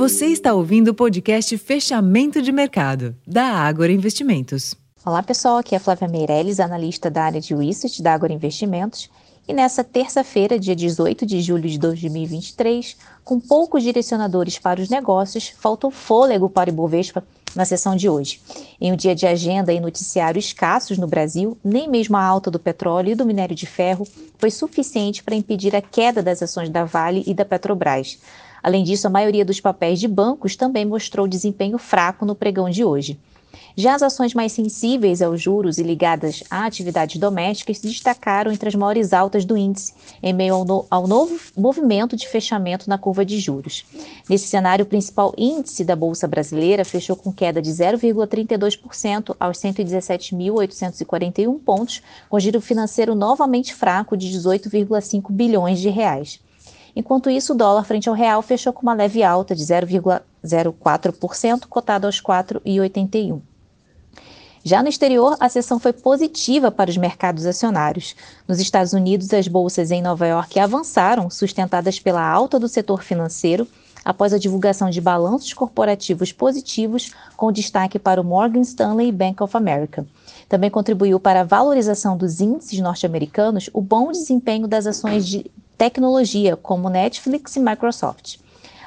Você está ouvindo o podcast Fechamento de Mercado, da Ágora Investimentos. Olá pessoal, aqui é Flávia Meirelles, analista da área de Research da Ágora Investimentos. E nessa terça-feira, dia 18 de julho de 2023, com poucos direcionadores para os negócios, faltou fôlego para o Ibovespa na sessão de hoje. Em um dia de agenda e noticiário escassos no Brasil, nem mesmo a alta do petróleo e do minério de ferro foi suficiente para impedir a queda das ações da Vale e da Petrobras. Além disso, a maioria dos papéis de bancos também mostrou desempenho fraco no pregão de hoje. Já as ações mais sensíveis aos juros e ligadas a atividades domésticas se destacaram entre as maiores altas do índice, em meio ao, no, ao novo movimento de fechamento na curva de juros. Nesse cenário, o principal índice da Bolsa Brasileira fechou com queda de 0,32% aos 117.841 pontos, com giro financeiro novamente fraco de 18,5 bilhões de reais. Enquanto isso, o dólar frente ao real fechou com uma leve alta de 0,04%, cotado aos 4,81. Já no exterior, a sessão foi positiva para os mercados acionários. Nos Estados Unidos, as bolsas em Nova York avançaram, sustentadas pela alta do setor financeiro, após a divulgação de balanços corporativos positivos, com destaque para o Morgan Stanley e Bank of America. Também contribuiu para a valorização dos índices norte-americanos o bom desempenho das ações de tecnologia, como Netflix e Microsoft.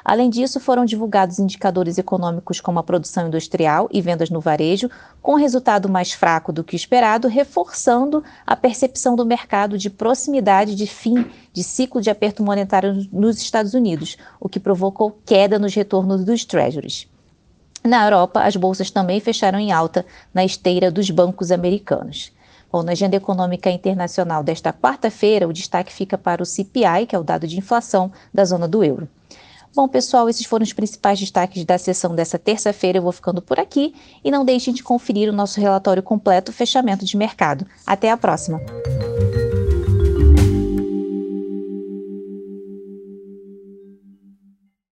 Além disso, foram divulgados indicadores econômicos como a produção industrial e vendas no varejo, com resultado mais fraco do que esperado, reforçando a percepção do mercado de proximidade de fim de ciclo de aperto monetário nos Estados Unidos, o que provocou queda nos retornos dos treasuries. Na Europa, as bolsas também fecharam em alta na esteira dos bancos americanos. Bom, na agenda econômica internacional desta quarta-feira, o destaque fica para o CPI, que é o dado de inflação da zona do euro. Bom, pessoal, esses foram os principais destaques da sessão dessa terça-feira. Eu vou ficando por aqui e não deixem de conferir o nosso relatório completo Fechamento de Mercado. Até a próxima!